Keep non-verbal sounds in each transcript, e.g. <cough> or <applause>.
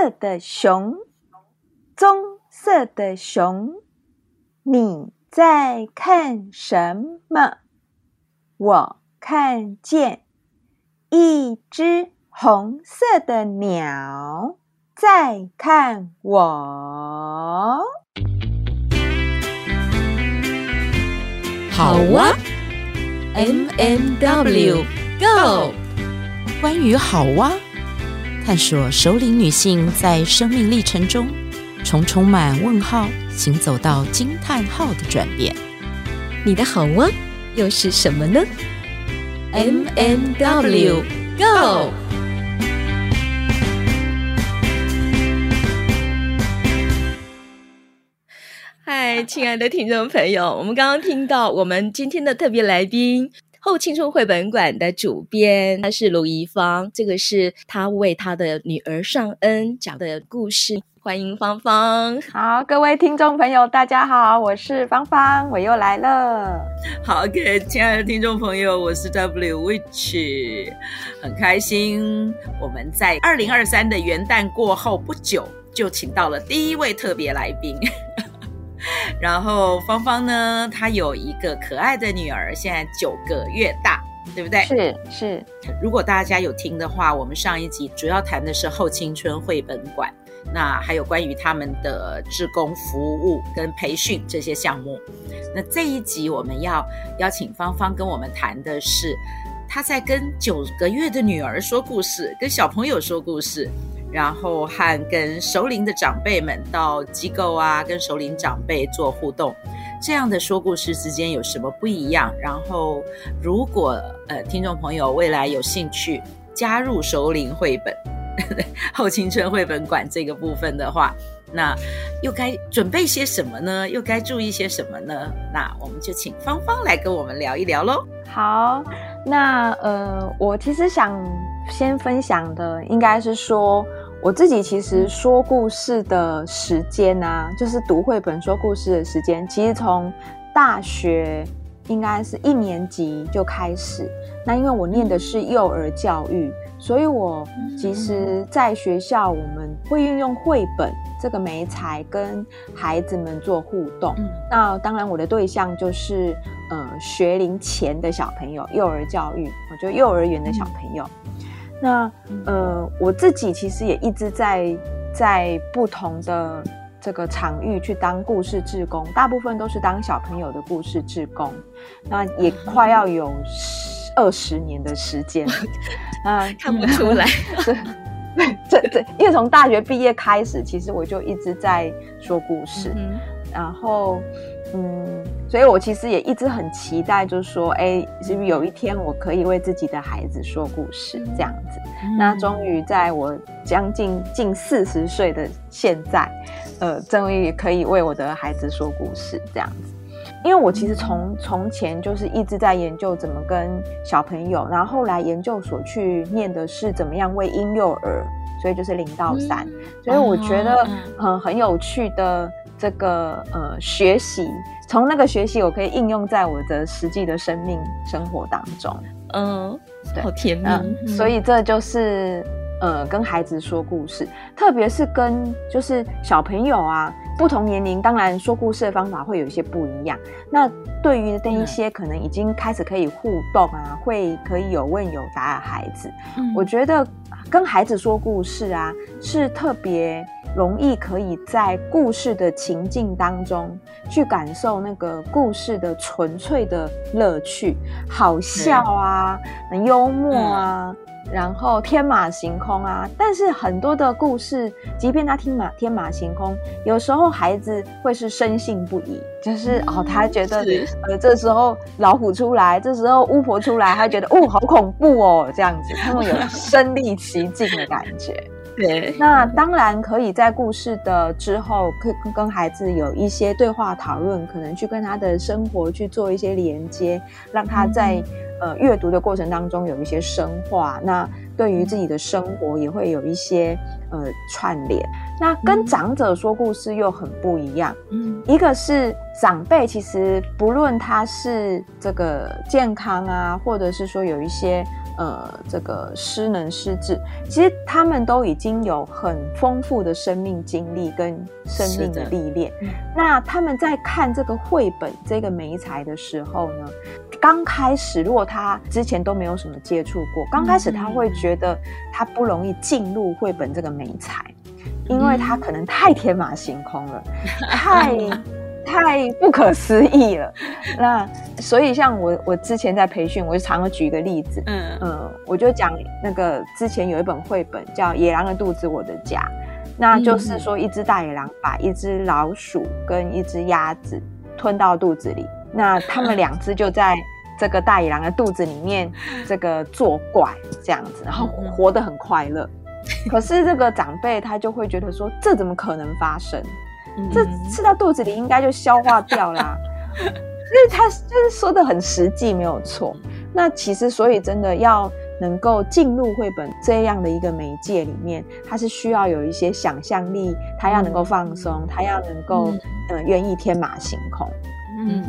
色的熊，棕色的熊，你在看什么？我看见一只红色的鸟在看我。好哇，M M W Go！关于好哇，探索首领女性在生命历程中，从充满问号行走到惊叹号的转变。你的好哇又是什么呢？M M W Go！嗨，亲爱的听众朋友，我们刚刚听到我们今天的特别来宾——后青春绘本馆的主编，他是卢怡芳。这个是他为他的女儿尚恩讲的故事。欢迎芳芳。好，各位听众朋友，大家好，我是芳芳，我又来了。<laughs> 好各位亲爱的听众朋友，我是 W Witch，很开心。我们在二零二三的元旦过后不久，就请到了第一位特别来宾。然后芳芳呢，她有一个可爱的女儿，现在九个月大，对不对？是是。如果大家有听的话，我们上一集主要谈的是后青春绘本馆，那还有关于他们的志工服务跟培训这些项目。那这一集我们要邀请芳芳跟我们谈的是，她在跟九个月的女儿说故事，跟小朋友说故事。然后和跟熟龄的长辈们到机构啊，跟熟龄长辈做互动，这样的说故事之间有什么不一样？然后，如果呃听众朋友未来有兴趣加入熟龄绘本呵呵 <laughs> 后青春绘本馆这个部分的话，那又该准备些什么呢？又该注意些什么呢？那我们就请芳芳来跟我们聊一聊喽。好，那呃，我其实想先分享的应该是说。我自己其实说故事的时间啊，就是读绘本说故事的时间，其实从大学应该是一年级就开始。那因为我念的是幼儿教育，所以我其实在学校我们会运用绘本这个媒材跟孩子们做互动。那当然我的对象就是呃学龄前的小朋友，幼儿教育，我就幼儿园的小朋友。那呃，我自己其实也一直在在不同的这个场域去当故事志工，大部分都是当小朋友的故事志工。那也快要有二十年的时间，<laughs> 啊，看不出来。<laughs> 对，这这，因为从大学毕业开始，其实我就一直在说故事，嗯、然后。嗯，所以我其实也一直很期待，就是说，哎，是不是有一天我可以为自己的孩子说故事这样子？嗯、那终于在我将近近四十岁的现在，呃，终于可以为我的孩子说故事这样子。因为我其实从从前就是一直在研究怎么跟小朋友，然后后来研究所去念的是怎么样为婴幼儿，所以就是零到三，嗯、所以我觉得很很有趣的。这个呃学习，从那个学习，我可以应用在我的实际的生命生活当中。嗯，对，好甜蜜。嗯，所以这就是呃跟孩子说故事，特别是跟就是小朋友啊，不同年龄，当然说故事的方法会有一些不一样。那对于那一些可能已经开始可以互动啊，会可以有问有答的孩子，嗯，我觉得跟孩子说故事啊，是特别。容易可以在故事的情境当中去感受那个故事的纯粹的乐趣，好笑啊，很幽默啊，然后天马行空啊。但是很多的故事，即便他听马天马行空，有时候孩子会是深信不疑，就是哦，他觉得呃，这时候老虎出来，这时候巫婆出来，他觉得哦，好恐怖哦，这样子，他们有身临其境的感觉。对，那当然可以在故事的之后，可跟跟孩子有一些对话讨论，可能去跟他的生活去做一些连接，让他在呃阅读的过程当中有一些深化。那对于自己的生活也会有一些呃串联。那跟长者说故事又很不一样。嗯，一个是长辈，其实不论他是这个健康啊，或者是说有一些。呃这个失能失智，其实他们都已经有很丰富的生命经历跟生命的历练。那他们在看这个绘本这个媒材的时候呢，刚开始如果他之前都没有什么接触过，刚开始他会觉得他不容易进入绘本这个媒材，因为他可能太天马行空了，<laughs> 太。太不可思议了，<laughs> 那所以像我，我之前在培训，我就常常举一个例子，嗯。嗯，我就讲那个之前有一本绘本叫《野狼的肚子，我的家》，那就是说一只大野狼把一只老鼠跟一只鸭子吞到肚子里，那他们两只就在这个大野狼的肚子里面这个作怪这样子，然后活得很快乐。可是这个长辈他就会觉得说，这怎么可能发生？这吃到肚子里应该就消化掉啦，因 <laughs> 为他就是说的很实际，没有错。那其实所以真的要能够进入绘本这样的一个媒介里面，他是需要有一些想象力，他要能够放松，他要能够嗯。愿意天马行空。嗯，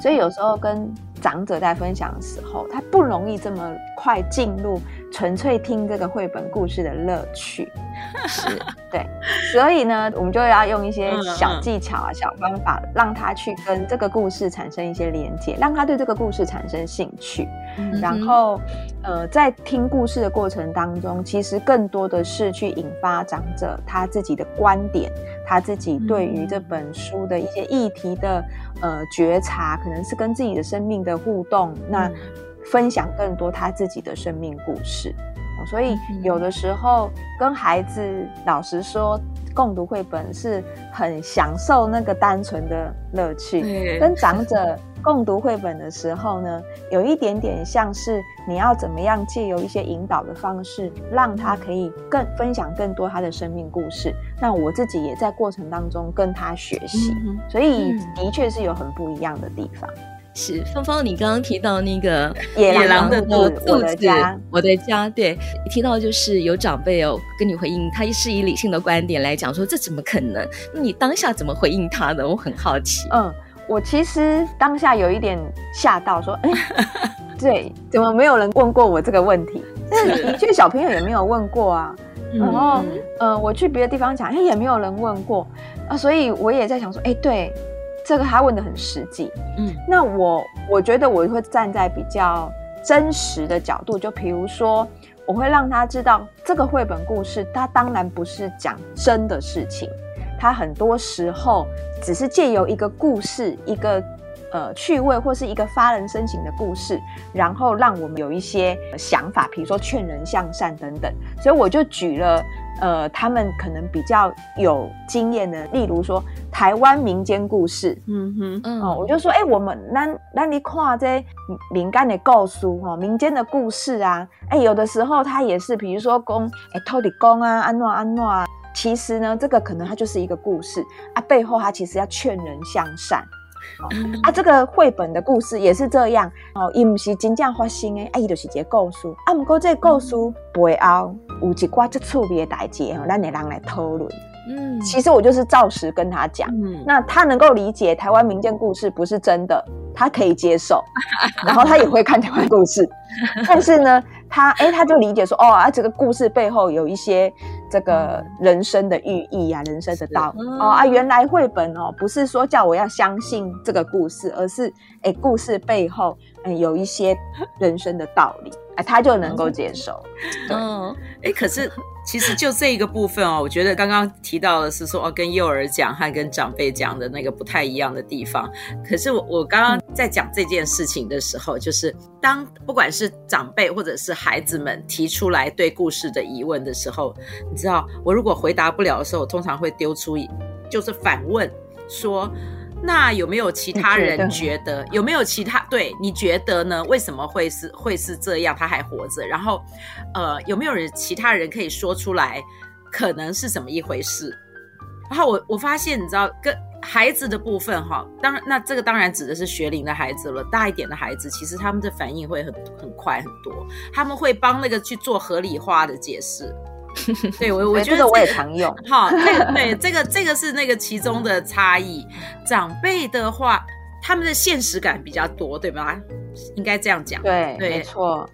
所以有时候跟长者在分享的时候，他不容易这么快进入纯粹听这个绘本故事的乐趣。<laughs> 是，对，所以呢，我们就要用一些小技巧啊、小方法，让他去跟这个故事产生一些连接，让他对这个故事产生兴趣。然后，呃，在听故事的过程当中，其实更多的是去引发长者他自己的观点。他自己对于这本书的一些议题的呃觉察，可能是跟自己的生命的互动，那分享更多他自己的生命故事。所以有的时候跟孩子，老实说，共读绘本是很享受那个单纯的乐趣。跟长者共读绘本的时候呢，有一点点像是你要怎么样借由一些引导的方式，让他可以更分享更多他的生命故事。那我自己也在过程当中跟他学习，所以的确是有很不一样的地方。是芳芳，你刚刚提到那个野狼的肚子，我的家，我的家，对，一提到就是有长辈哦跟你回应，他是以理性的观点来讲说，这怎么可能？那你当下怎么回应他的？我很好奇。嗯，我其实当下有一点吓到，说，哎，<laughs> 对，怎么没有人问过我这个问题？是的确，小朋友也没有问过啊。然后，嗯、呃，我去别的地方讲，哎，也没有人问过啊，所以我也在想说，哎，对。这个他问的很实际，嗯，那我我觉得我会站在比较真实的角度，就比如说，我会让他知道这个绘本故事，它当然不是讲真的事情，它很多时候只是借由一个故事，一个呃趣味或是一个发人深省的故事，然后让我们有一些想法，比如说劝人向善等等，所以我就举了。呃，他们可能比较有经验的，例如说台湾民间故事，嗯哼，嗯，哦，我就说，哎、欸，我们那那你看这民间的故事哈，民间的故事啊，哎、欸，有的时候它也是，比如说公，哎、欸，土地公啊，安诺安诺啊，其实呢，这个可能它就是一个故事啊，背后它其实要劝人向善。哦、啊，这个绘本的故事也是这样哦，伊不是真正发生的，啊，伊就是一个故事。啊，不过这个故事背后有一挂这趣味的代志，让你人来讨论。嗯，其实我就是照实跟他讲，嗯，那他能够理解台湾民间故事不是真的，他可以接受，<laughs> 然后他也会看台湾故事，<laughs> 但是呢，他哎、欸，他就理解说，哦啊，这个故事背后有一些这个人生的寓意啊，人生的道。理哦啊，原来绘本哦，不是说叫我要相信这个故事，而是哎、欸，故事背后嗯有一些人生的道理，哎，他就能够接受，嗯，哎、欸，可是。其实就这一个部分哦，我觉得刚刚提到的是说哦，跟幼儿讲和跟长辈讲的那个不太一样的地方。可是我我刚刚在讲这件事情的时候，就是当不管是长辈或者是孩子们提出来对故事的疑问的时候，你知道，我如果回答不了的时候，我通常会丢出就是反问说。那有没有其他人觉得？有没有其他对你觉得呢？为什么会是会是这样？他还活着，然后，呃，有没有人其他人可以说出来？可能是怎么一回事？然后我我发现，你知道，跟孩子的部分哈，当然，那这个当然指的是学龄的孩子了。大一点的孩子，其实他们的反应会很很快很多，他们会帮那个去做合理化的解释。<laughs> 对我，我觉得、这个、我也常用。好，对 <laughs> 对，这个这个是那个其中的差异。长辈的话，他们的现实感比较多，对吗？应该这样讲。对，对没错。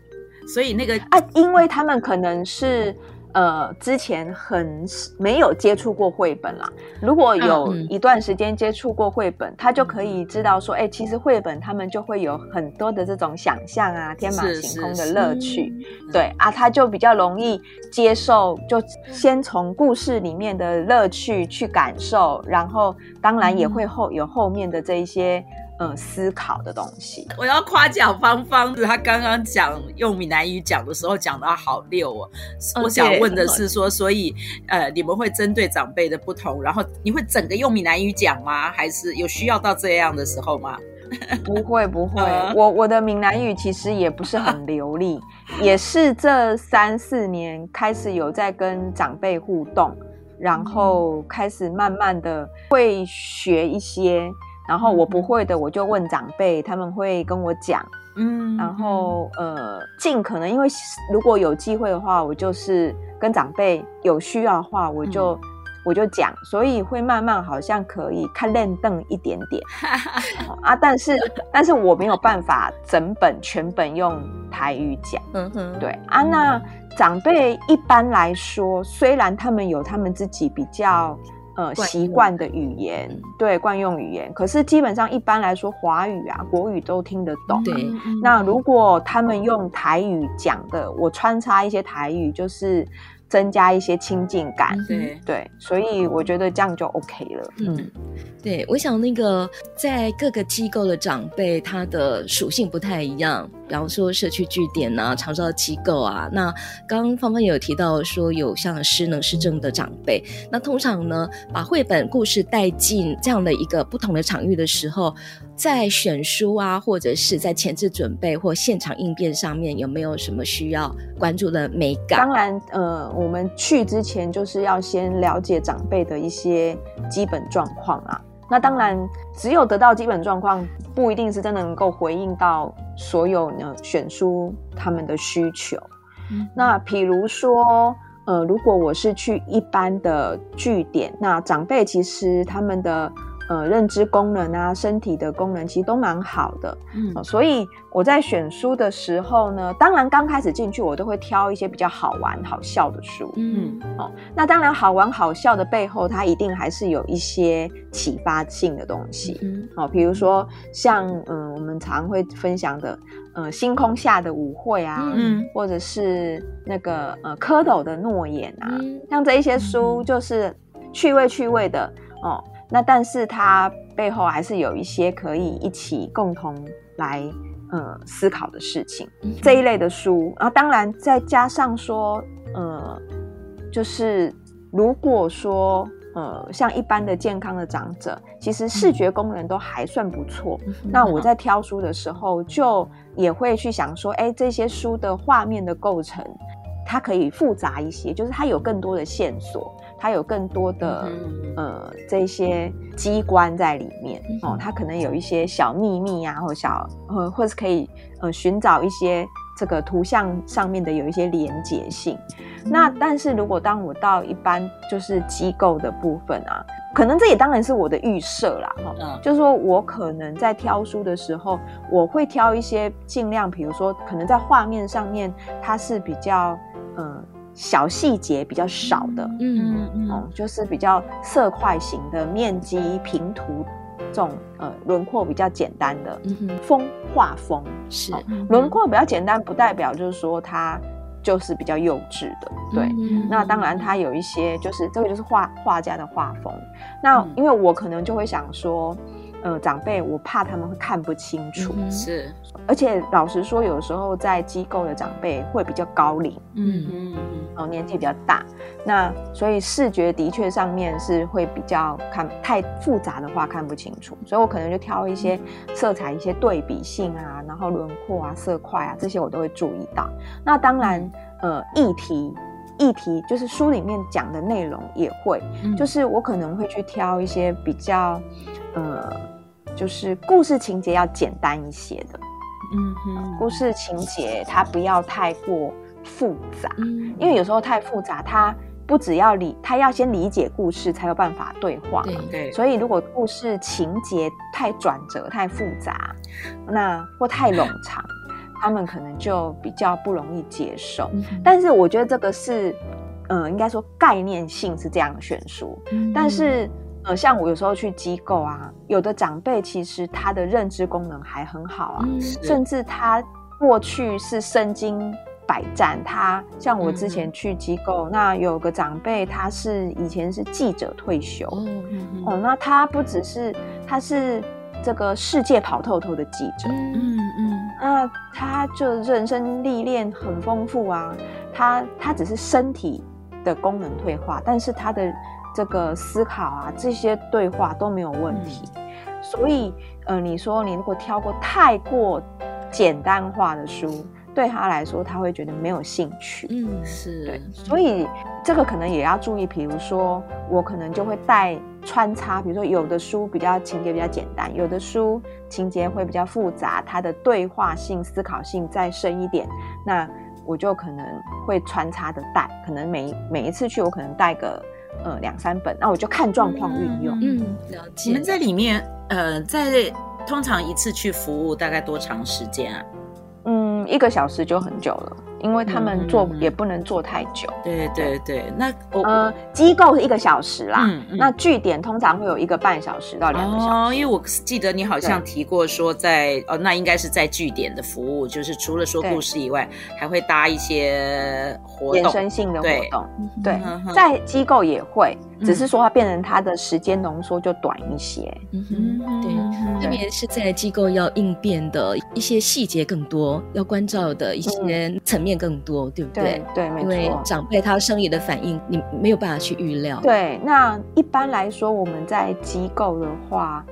所以那个啊，因为他们可能是。呃，之前很没有接触过绘本啦。如果有一段时间接触过绘本，嗯、他就可以知道说，哎、欸，其实绘本他们就会有很多的这种想象啊，天马行空的乐趣。对啊，他就比较容易接受，就先从故事里面的乐趣去感受，然后当然也会后有后面的这一些。嗯，思考的东西。我要夸奖芳芳，她刚刚讲用闽南语讲的时候讲的好溜哦。我想问的是说，所以呃，你们会针对长辈的不同，然后你会整个用闽南语讲吗？还是有需要到这样的时候吗？不 <laughs> 会不会，我我的闽南语其实也不是很流利，也是这三四年开始有在跟长辈互动，然后开始慢慢的会学一些。然后我不会的，我就问长辈，他们会跟我讲。嗯，然后呃，尽可能，因为如果有机会的话，我就是跟长辈有需要的话，我就、嗯、我就讲，所以会慢慢好像可以看练凳一点点 <laughs> 啊，但是但是我没有办法整本全本用台语讲。嗯哼，对啊，那长辈一般来说，虽然他们有他们自己比较。呃，习惯的语言，对，惯用语言，可是基本上一般来说，华语啊、国语都听得懂。对，那如果他们用台语讲的，我穿插一些台语，就是。增加一些亲近感，对对，所以我觉得这样就 OK 了。嗯，对，我想那个在各个机构的长辈，他的属性不太一样。比方说社区据点啊、长照机构啊，那刚刚芳芳也有提到说有像失能失智的长辈，那通常呢，把绘本故事带进这样的一个不同的场域的时候。在选书啊，或者是在前置准备或现场应变上面，有没有什么需要关注的美感？当然，呃，我们去之前就是要先了解长辈的一些基本状况啊。那当然，只有得到基本状况，不一定是真的能够回应到所有呢选书他们的需求。嗯、那比如说，呃，如果我是去一般的据点，那长辈其实他们的。呃，认知功能啊，身体的功能其实都蛮好的，嗯、呃，所以我在选书的时候呢，当然刚开始进去我都会挑一些比较好玩、好笑的书，嗯，哦、呃，那当然好玩好笑的背后，它一定还是有一些启发性的东西，嗯，哦、呃，比如说像嗯、呃，我们常会分享的，呃，星空下的舞会啊，嗯，或者是那个呃，蝌蚪的诺言啊，嗯、像这一些书就是趣味趣味的，哦、呃。那但是它背后还是有一些可以一起共同来呃思考的事情，嗯、这一类的书，然后当然再加上说呃，就是如果说呃像一般的健康的长者，其实视觉功能都还算不错，嗯、那我在挑书的时候就也会去想说，哎，这些书的画面的构成，它可以复杂一些，就是它有更多的线索。它有更多的、嗯、呃这些机关在里面、嗯、哦，它可能有一些小秘密啊，或小或或是可以呃寻找一些这个图像上面的有一些连结性。嗯、那但是如果当我到一般就是机构的部分啊，可能这也当然是我的预设啦哈，嗯、就是说我可能在挑书的时候，我会挑一些尽量，比如说可能在画面上面它是比较嗯。呃小细节比较少的，嗯嗯嗯，哦，就是比较色块型的面积平涂这种呃轮廓比较简单的，风画风。是轮廓比较简单，不代表就是说它就是比较幼稚的，对，嗯、那当然它有一些就是这个就是画画家的画风，那因为我可能就会想说。呃，长辈，我怕他们会看不清楚，嗯、是，而且老实说，有时候在机构的长辈会比较高龄，嗯。嗯嗯，哦，年纪比较大，那所以视觉的确上面是会比较看太复杂的话看不清楚，所以我可能就挑一些色彩、一些对比性啊，然后轮廓啊、色块啊这些我都会注意到。那当然，呃，议题议题就是书里面讲的内容也会，嗯、就是我可能会去挑一些比较。呃，就是故事情节要简单一些的，嗯哼，故事情节它不要太过复杂，嗯，因为有时候太复杂，它不只要理，它要先理解故事才有办法对话，对。对，所以如果故事情节太转折太复杂，那或太冗长。他们可能就比较不容易接受。嗯、但是我觉得这个是，呃，应该说概念性是这样的悬殊。嗯、但是，呃，像我有时候去机构啊，有的长辈其实他的认知功能还很好啊，嗯、甚至他过去是身经百战。他像我之前去机构，嗯、那有个长辈，他是以前是记者退休。哦，嗯、哦，那他不只是，他是。这个世界跑透透的记者，嗯嗯，嗯，那他就人生历练很丰富啊。他他只是身体的功能退化，但是他的这个思考啊，这些对话都没有问题。嗯、所以，呃，你说你如果挑过太过简单化的书，对他来说，他会觉得没有兴趣。嗯，是对，所以这个可能也要注意。比如说，我可能就会带。穿插，比如说有的书比较情节比较简单，有的书情节会比较复杂，它的对话性、思考性再深一点，那我就可能会穿插的带，可能每每一次去我可能带个呃两三本，那我就看状况运用。嗯，了解。你们在里面呃，在通常一次去服务大概多长时间啊？嗯，一个小时就很久了。因为他们做也不能做太久，嗯、对对对。那我呃，机构是一个小时啦，那据点通常会有一个半小时到两个小时。哦，因为我记得你好像提过说在，哦，那应该是在据点的服务，就是除了说故事以外，还会搭一些活动，衍生性的活动。对，在机构也会，只是说它变成它的时间浓缩就短一些。嗯哼，对，特别是在机构要应变的一些细节更多，要关照的一些层面。更多，对不对？对，对，因为长辈他生理的反应，你没有办法去预料。对，那一般来说，我们在机构的话，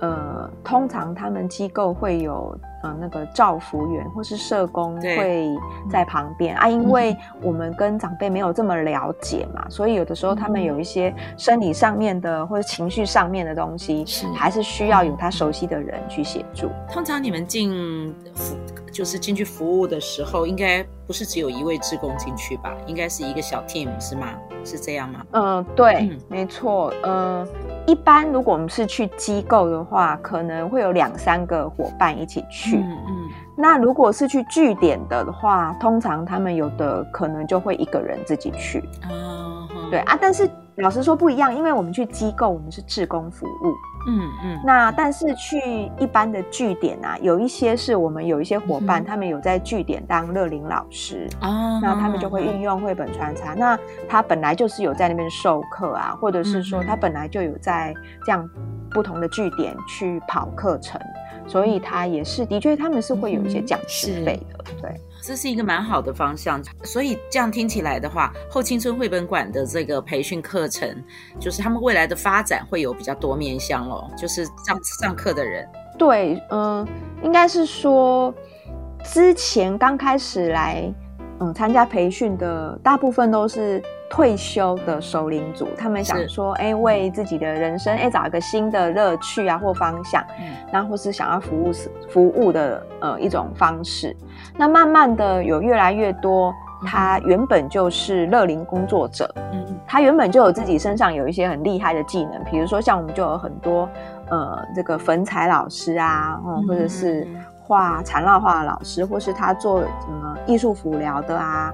呃，通常他们机构会有。呃，那个照服员或是社工会在旁边啊，因为我们跟长辈没有这么了解嘛，嗯、所以有的时候他们有一些生理上面的或者情绪上面的东西，是还是需要有他熟悉的人去协助。通常你们进服就是进去服务的时候，应该不是只有一位志工进去吧？应该是一个小 team 是吗？是这样吗？嗯、呃，对，嗯、没错。呃，一般如果我们是去机构的话，可能会有两三个伙伴一起去。嗯嗯，那如果是去据点的话，通常他们有的可能就会一个人自己去。哦，对啊，但是老实说不一样，因为我们去机构，我们是志工服务。嗯嗯，嗯那但是去一般的据点啊，有一些是我们有一些伙伴，嗯、他们有在据点当乐龄老师。哦，那他们就会运用绘本穿插。哦、那他本来就是有在那边授课啊，或者是说他本来就有在这样不同的据点去跑课程。所以他也是，的确他们是会有一些讲师费的，嗯、对，这是一个蛮好的方向。所以这样听起来的话，后青春绘本馆的这个培训课程，就是他们未来的发展会有比较多面向咯，就是上上课的人。对，嗯、呃，应该是说之前刚开始来嗯参加培训的大部分都是。退休的熟龄组，他们想说，哎、欸，为自己的人生，哎、欸，找一个新的乐趣啊，或方向，然后、嗯、或是想要服务服务的呃一种方式。那慢慢的有越来越多，他原本就是乐龄工作者，嗯，他原本就有自己身上有一些很厉害的技能，比如说像我们就有很多呃这个粉彩老师啊，嗯，或者是画缠绕画的老师，或是他做什么艺术辅疗的啊。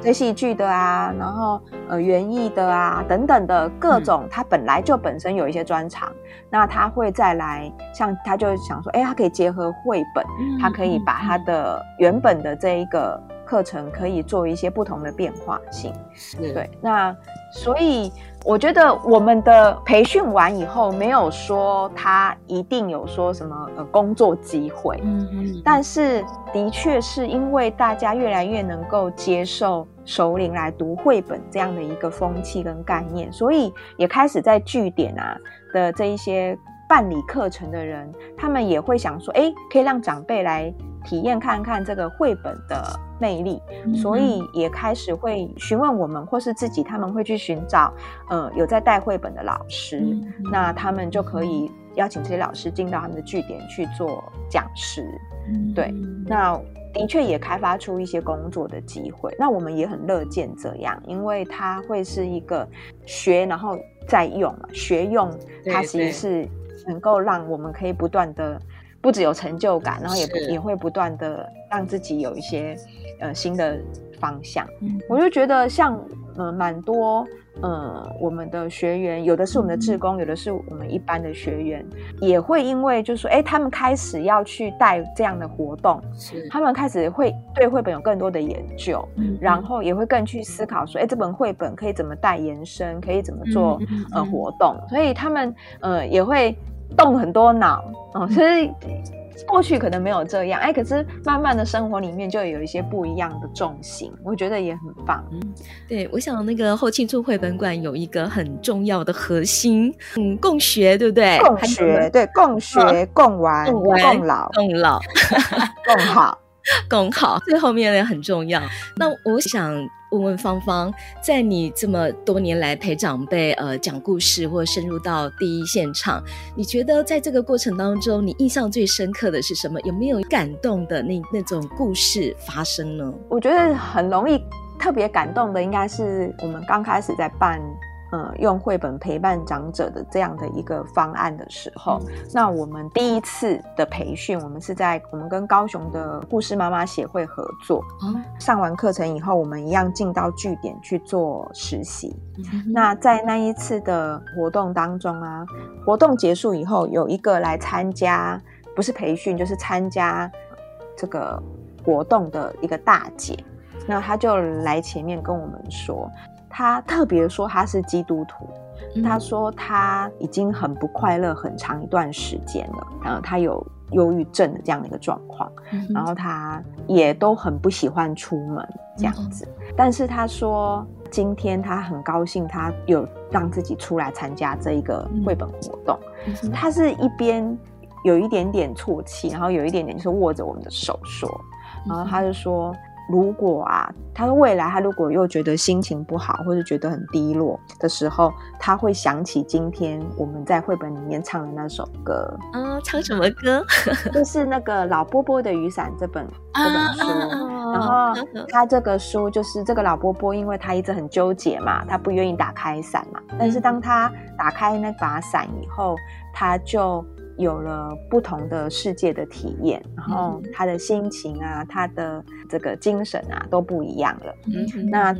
对戏剧的啊，然后呃园艺的啊等等的各种，他本来就本身有一些专长，嗯、那他会再来，像他就想说，哎，他可以结合绘本，嗯、他可以把他的原本的这一个课程可以做一些不同的变化性，是。对，那所以。我觉得我们的培训完以后，没有说他一定有说什么呃工作机会，嗯嗯，但是的确是因为大家越来越能够接受首领来读绘本这样的一个风气跟概念，所以也开始在据点啊的这一些办理课程的人，他们也会想说，哎，可以让长辈来体验看看这个绘本的。魅力，所以也开始会询问我们，或是自己他们会去寻找，呃，有在带绘本的老师，嗯、那他们就可以邀请这些老师进到他们的据点去做讲师。嗯、对，那的确也开发出一些工作的机会。那我们也很乐见这样，因为它会是一个学然后再用嘛，学用它其实是能够让我们可以不断的。不只有成就感，然后也不也会不断的让自己有一些呃新的方向。嗯。我就觉得像呃蛮多呃我们的学员，有的是我们的志工，有的是我们一般的学员，也会因为就是说，哎，他们开始要去带这样的活动，他们开始会对绘本有更多的研究，嗯然后也会更去思考说，哎，这本绘本可以怎么带延伸，可以怎么做、呃活动，所以他们呃也会动很多脑哦，所以。过去可能没有这样，哎，可是慢慢的生活里面就有一些不一样的重心，我觉得也很棒。对，我想那个后青春绘本馆有一个很重要的核心，嗯，共学，对不对？共学，对，共学、共玩、共玩共老、共老、<laughs> 共好。<laughs> 共好，最后面也很重要。那我想问问芳芳，在你这么多年来陪长辈呃讲故事，或深入到第一现场，你觉得在这个过程当中，你印象最深刻的是什么？有没有感动的那那种故事发生呢？我觉得很容易特别感动的，应该是我们刚开始在办。呃，用绘本陪伴长者的这样的一个方案的时候，嗯、那我们第一次的培训，我们是在我们跟高雄的故事妈妈协会合作。嗯、上完课程以后，我们一样进到据点去做实习。嗯、那在那一次的活动当中啊，活动结束以后，有一个来参加，不是培训，就是参加这个活动的一个大姐，那她就来前面跟我们说。他特别说他是基督徒，嗯、他说他已经很不快乐很长一段时间了，然后他有忧郁症的这样的一个状况，嗯、然后他也都很不喜欢出门这样子，嗯、但是他说今天他很高兴，他有让自己出来参加这一个绘本活动，嗯、他是一边有一点点啜泣，然后有一点点就是握着我们的手说，然后他就说。如果啊，他说未来他如果又觉得心情不好，或者觉得很低落的时候，他会想起今天我们在绘本里面唱的那首歌。嗯，唱什么歌？<laughs> 就是那个老波波的雨伞这本这本书。然后他这个书就是这个老波波，因为他一直很纠结嘛，他不愿意打开伞嘛。但是当他打开那把伞以后，他就。有了不同的世界的体验，然后他的心情啊，他的这个精神啊都不一样了。嗯，那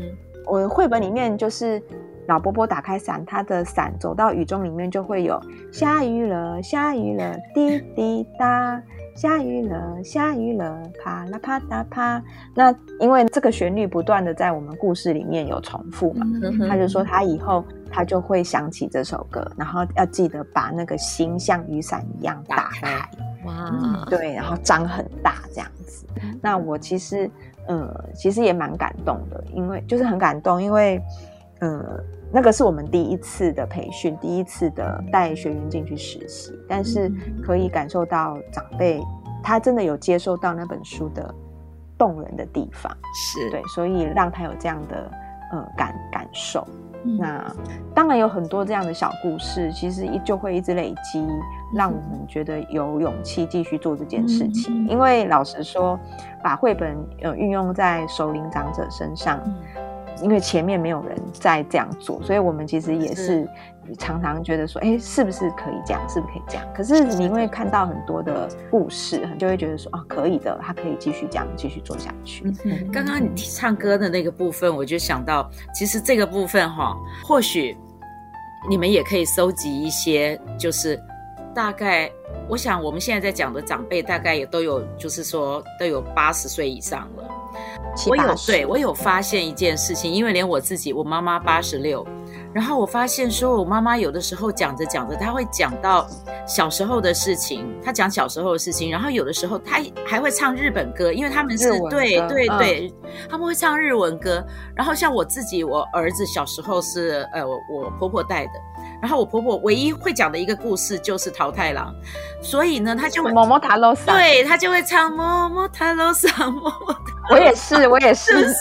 我绘本里面就是老伯伯打开伞，他的伞走到雨中里面就会有下雨了，下雨了，滴滴答。下雨了，下雨了，啪啦啪哒啪。那因为这个旋律不断的在我们故事里面有重复嘛，他就说他以后他就会想起这首歌，然后要记得把那个心像雨伞一样打开。哇、嗯，对，然后张很大这样子。那我其实，呃，其实也蛮感动的，因为就是很感动，因为，呃。那个是我们第一次的培训，第一次的带学员进去实习，但是可以感受到长辈他真的有接受到那本书的动人的地方，是对，所以让他有这样的呃感感受。嗯、那当然有很多这样的小故事，其实一就会一直累积，让我们觉得有勇气继续做这件事情。嗯、因为老实说，把绘本呃运用在首领长者身上。嗯因为前面没有人在这样做，所以我们其实也是常常觉得说，哎，是不是可以这样？是不是可以这样？可是你会看到很多的故事，就会觉得说，哦，可以的，他可以继续这样继续做下去。嗯，刚刚你唱歌的那个部分，我就想到，其实这个部分哈，或许你们也可以收集一些，就是大概，我想我们现在在讲的长辈，大概也都有，就是说都有八十岁以上了。我有对我有发现一件事情，因为连我自己，我妈妈八十六，然后我发现说，我妈妈有的时候讲着讲着，她会讲到小时候的事情，她讲小时候的事情，然后有的时候她还会唱日本歌，因为他们是对对对，他们会唱日文歌。然后像我自己，我儿子小时候是呃我婆婆带的，然后我婆婆唯一会讲的一个故事就是桃太郎，所以呢，他就会摸摸塔罗桑，对他就会唱摸摸塔罗桑，摸摸。我也是，我也是，<laughs> 是不是？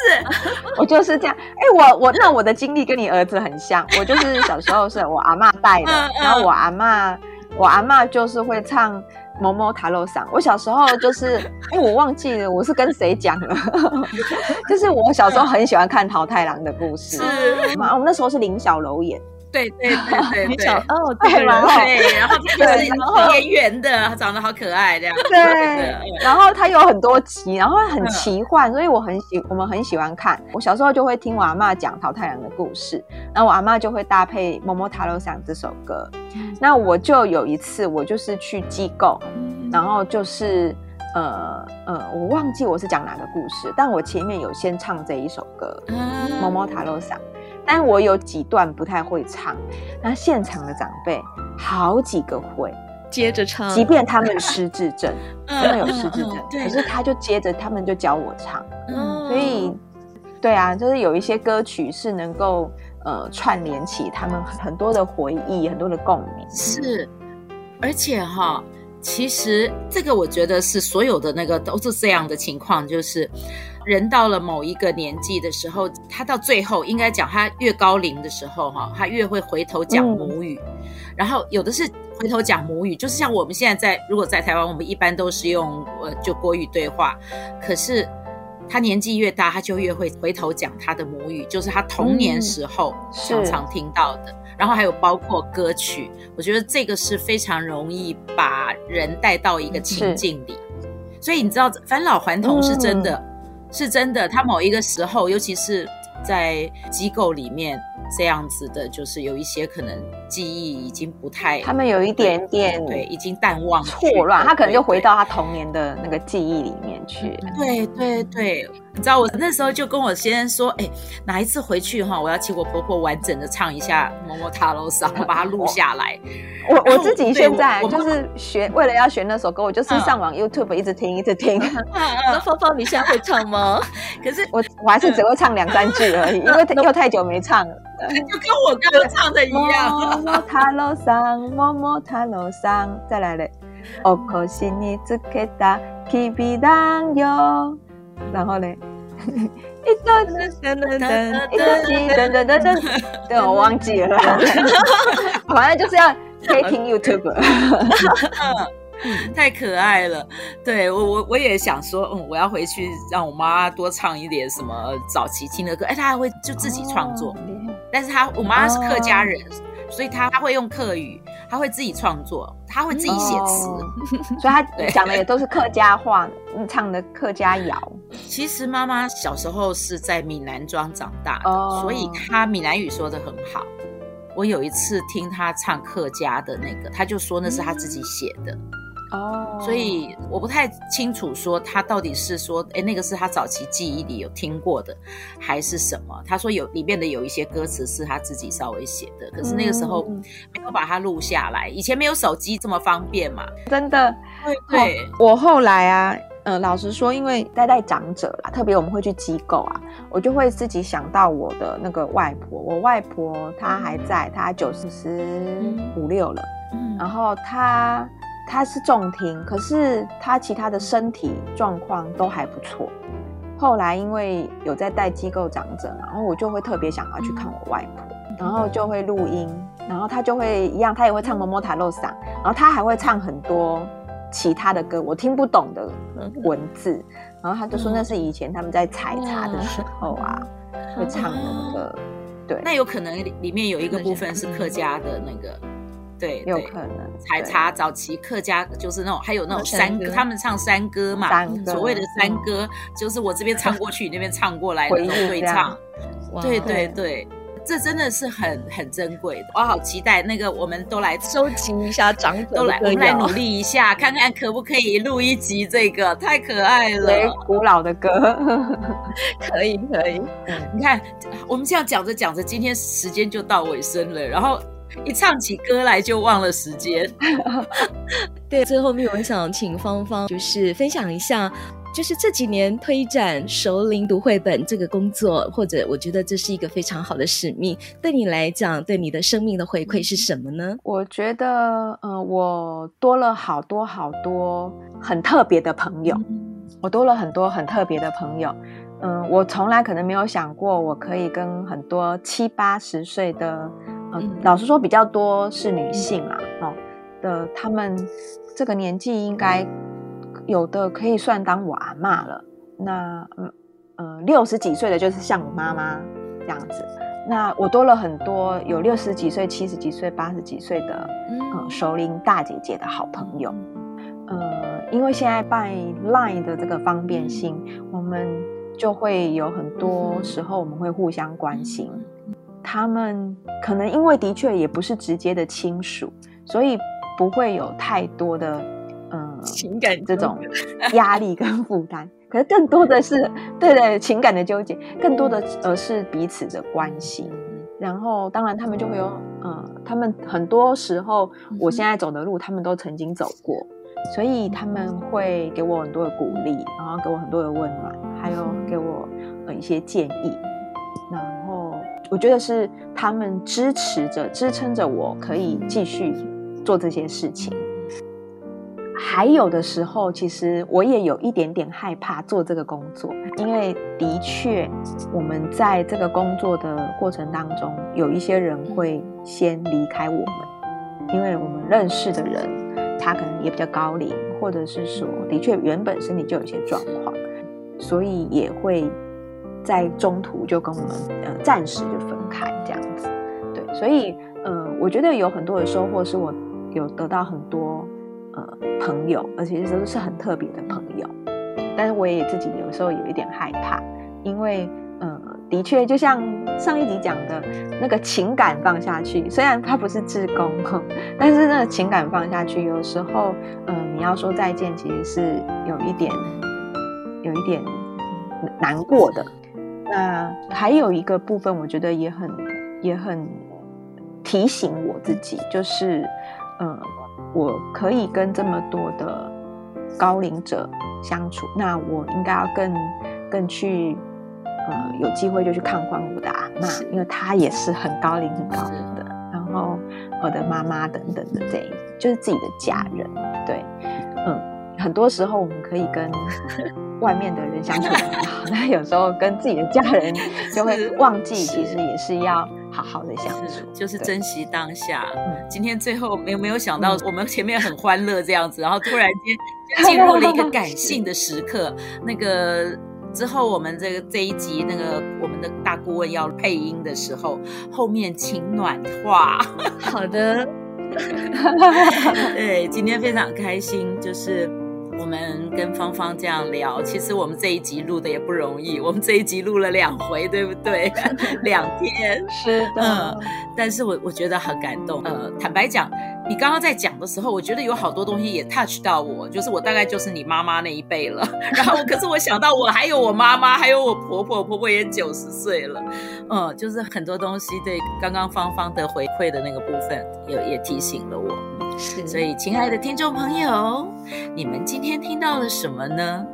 <laughs> 我就是这样。哎、欸，我我那我的经历跟你儿子很像。我就是小时候是我阿嬷带的，然后我阿嬷，我阿嬷就是会唱《某某塔罗桑》。我小时候就是，因为我忘记了我是跟谁讲了，<laughs> 就是我小时候很喜欢看桃太郎的故事。是，我们那时候是林小楼演。对对对对对，<laughs> 哦，对，然后<laughs> 对，然后他就是圆圆的，他长得好可爱这样。对，然后他有很多集，然后很奇幻，所以我很喜，我们很喜欢看。我小时候就会听我阿嬷讲桃太郎的故事，然后我阿嬷就会搭配《桃太郎さん》这首歌。那我就有一次，我就是去机构，然后就是。呃呃，我忘记我是讲哪个故事，但我前面有先唱这一首歌《桃太郎さん》， 但我有几段不太会唱。那现场的长辈好几个会接着唱，即便他们失智症，<laughs> 真的有失智症，可是他就接着他们就教我唱。所以，对啊，就是有一些歌曲是能够呃串联起他们很多的回忆，很多的共鸣。是，而且哈。其实这个我觉得是所有的那个都是这样的情况，就是人到了某一个年纪的时候，他到最后应该讲他越高龄的时候，哈，他越会回头讲母语。嗯、然后有的是回头讲母语，就是像我们现在在如果在台湾，我们一般都是用呃就国语对话，可是他年纪越大，他就越会回头讲他的母语，就是他童年时候常常听到的。嗯然后还有包括歌曲，我觉得这个是非常容易把人带到一个情境里。所以你知道返老还童是真的，嗯、是真的。他某一个时候，尤其是在机构里面这样子的，就是有一些可能记忆已经不太，他们有一点点对，对，已经淡忘错乱，他可能就回到他童年的那个记忆里面去。对对对。你知道我那时候就跟我先生说，哎，哪一次回去哈，我要请我婆婆完整的唱一下《桃太郎さん》，我把它录下来。我我自己现在就是学，为了要学那首歌，我就是上网 YouTube 一直听一直听。那芳芳，你现在会唱吗？<laughs> 可是我我还是只会唱两三句而已，因为 <laughs> 又太久没唱了。<laughs> 就跟我刚刚唱的一样。桃太郎さん，桃太郎さん，再来嘞。お腰につけたきびだんよ。然后呢？一噔噔噔噔噔，一噔噔噔噔，对，我忘记了，<laughs> 反正就是要可以 太可爱了。对我，我我也想说，嗯，我要回去让我妈多唱一点什么早期听的歌。哎，她还会就自己创作，但是她我妈是客家人，所以她她会用客语。她会自己创作，她会自己写词，哦、所以她 <laughs> 讲的也都是客家话，唱的客家谣。其实妈妈小时候是在闽南庄长大的，哦、所以她闽南语说的很好。我有一次听她唱客家的那个，她就说那是她自己写的。嗯哦，所以我不太清楚说他到底是说，哎，那个是他早期记忆里有听过的，还是什么？他说有里面的有一些歌词是他自己稍微写的，可是那个时候没有把它录下来。以前没有手机这么方便嘛，真的。对对，我后来啊，呃，老实说，因为带带长者啦，特别我们会去机构啊，我就会自己想到我的那个外婆。我外婆她还在，她九十五六了，嗯，然后她。他是重听，可是他其他的身体状况都还不错。后来因为有在带机构长者，然后我就会特别想要去看我外婆，然后就会录音，然后他就会一样，他也会唱《桃太郎さん》，然后他还会唱很多其他的歌，我听不懂的文字，然后他就说那是以前他们在采茶的时候啊会唱的那个，对，那有可能里面有一个部分是客家的那个。对，有可能采茶早期客家就是那种，还有那种山歌，他们唱山歌嘛，所谓的山歌就是我这边唱过去，你那边唱过来的那种对唱。对对对，这真的是很很珍贵的，我好期待那个，我们都来收集一下长者，都来我们来努力一下，看看可不可以录一集这个，太可爱了，古老的歌，<laughs> 可以可以。你看，我们这样讲着讲着，今天时间就到尾声了，然后。一唱起歌来就忘了时间。<laughs> 对，最后面我想请芳芳就是分享一下，就是这几年推展熟龄读绘本这个工作，或者我觉得这是一个非常好的使命。对你来讲，对你的生命的回馈是什么呢？我觉得，呃，我多了好多好多很特别的朋友，嗯、我多了很多很特别的朋友。嗯、呃，我从来可能没有想过，我可以跟很多七八十岁的。嗯，老实说，比较多是女性啊，哦的，她们这个年纪应该有的可以算当我阿妈了。那嗯嗯，六十几岁的就是像我妈妈这样子。那我多了很多有六十几岁、七十几岁、八十几岁的嗯、呃、熟龄大姐姐的好朋友。呃，因为现在拜 Line 的这个方便性，我们就会有很多时候我们会互相关心。他们可能因为的确也不是直接的亲属，所以不会有太多的呃情感这种压力跟负担。可是更多的是，对对，情感的纠结，更多的而是彼此的关心。然后，当然他们就会有，呃，他们很多时候，我现在走的路，他们都曾经走过，所以他们会给我很多的鼓励，然后给我很多的温暖，还有给我呃一些建议。然后，我觉得是他们支持着、支撑着我可以继续做这些事情。还有的时候，其实我也有一点点害怕做这个工作，因为的确我们在这个工作的过程当中，有一些人会先离开我们，因为我们认识的人他可能也比较高龄，或者是说的确原本身体就有一些状况，所以也会在中途就跟我们呃暂时就分开这样子。对，所以、呃，我觉得有很多的收获，是我有得到很多。呃，朋友，而且都是很特别的朋友，但是我也自己有时候有一点害怕，因为呃，的确就像上一集讲的那个情感放下去，虽然它不是志工，<laughs> 但是那个情感放下去，有时候呃，你要说再见，其实是有一点有一点难过的。那还有一个部分，我觉得也很也很提醒我自己，就是呃。我可以跟这么多的高龄者相处，那我应该要更更去呃有机会就去看望我的阿妈，因为她也是很高龄很高龄的。然后我的妈妈等等的这一就是自己的家人，对，嗯，很多时候我们可以跟外面的人相处很好，<laughs> 那有时候跟自己的家人就会忘记，其实也是要。好好的相处，就是珍惜当下。今天最后没有没有想到，我们前面很欢乐这样子，然后突然间进入了一个感性的时刻。那个之后，我们这个这一集，那个我们的大顾问要配音的时候，后面请暖化。好的，<laughs> 对，今天非常开心，就是。我们跟芳芳这样聊，其实我们这一集录的也不容易。我们这一集录了两回，对不对？<laughs> 两天是的，嗯。但是我我觉得很感动。呃，坦白讲，你刚刚在讲的时候，我觉得有好多东西也 touch 到我，就是我大概就是你妈妈那一辈了。<laughs> 然后，可是我想到我还有我妈妈，还有我婆婆，婆婆也九十岁了。嗯，就是很多东西对刚刚芳芳的回馈的那个部分，也也提醒了我。是，所以，亲爱的听众朋友，你们今天听到了什么呢？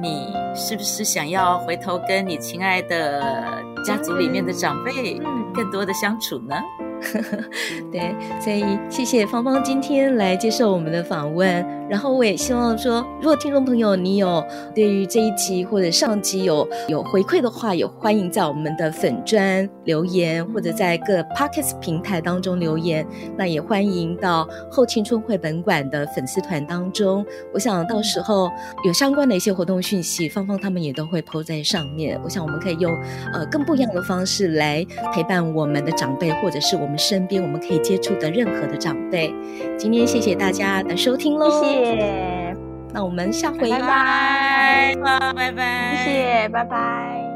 你是不是想要回头跟你亲爱的家族里面的长辈更多的相处呢？<laughs> 对，所以谢谢芳芳今天来接受我们的访问。然后我也希望说，如果听众朋友你有对于这一集或者上集有有回馈的话，也欢迎在我们的粉专留言，或者在各 Podcast 平台当中留言。那也欢迎到后青春绘本馆的粉丝团当中。我想到时候有相关的一些活动讯息，芳芳他们也都会 po 在上面。我想我们可以用呃更不一样的方式来陪伴我们的长辈，或者是我们身边我们可以接触的任何的长辈。今天谢谢大家的收听喽。谢谢。谢谢，那我们下回拜拜，拜拜，谢谢，拜拜。